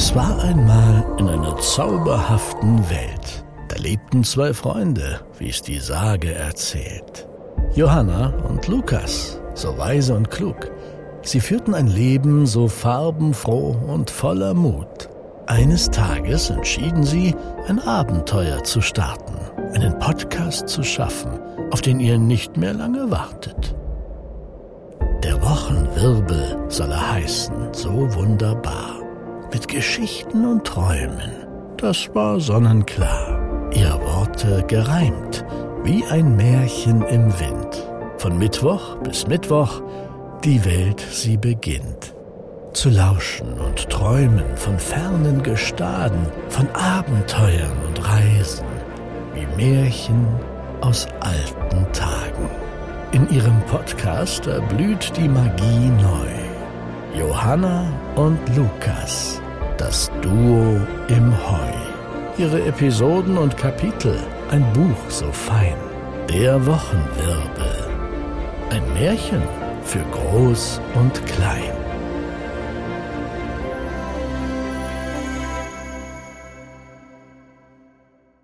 Es war einmal in einer zauberhaften Welt. Da lebten zwei Freunde, wie es die Sage erzählt. Johanna und Lukas, so weise und klug. Sie führten ein Leben so farbenfroh und voller Mut. Eines Tages entschieden sie, ein Abenteuer zu starten, einen Podcast zu schaffen, auf den ihr nicht mehr lange wartet. Der Wochenwirbel soll er heißen, so wunderbar. Mit Geschichten und Träumen, das war sonnenklar. Ihr Worte gereimt, wie ein Märchen im Wind. Von Mittwoch bis Mittwoch die Welt sie beginnt. Zu lauschen und träumen von fernen Gestaden, von Abenteuern und Reisen, wie Märchen aus alten Tagen. In ihrem Podcast erblüht die Magie neu. Johanna und Lukas, das Duo im Heu. Ihre Episoden und Kapitel, ein Buch so fein. Der Wochenwirbel. Ein Märchen für Groß und Klein.